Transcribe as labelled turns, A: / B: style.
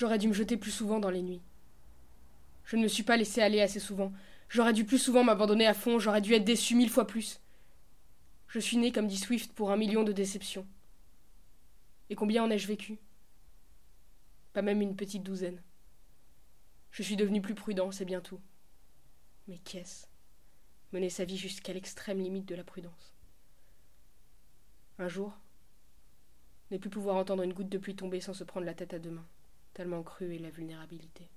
A: J'aurais dû me jeter plus souvent dans les nuits. Je ne me suis pas laissé aller assez souvent. J'aurais dû plus souvent m'abandonner à fond, j'aurais dû être déçu mille fois plus. Je suis né, comme dit Swift, pour un million de déceptions. Et combien en ai-je vécu? Pas même une petite douzaine. Je suis devenu plus prudent, c'est bien tout. Mais qu'est-ce? Mener sa vie jusqu'à l'extrême limite de la prudence. Un jour, ne plus pouvoir entendre une goutte de pluie tomber sans se prendre la tête à deux mains, tellement crue est la vulnérabilité.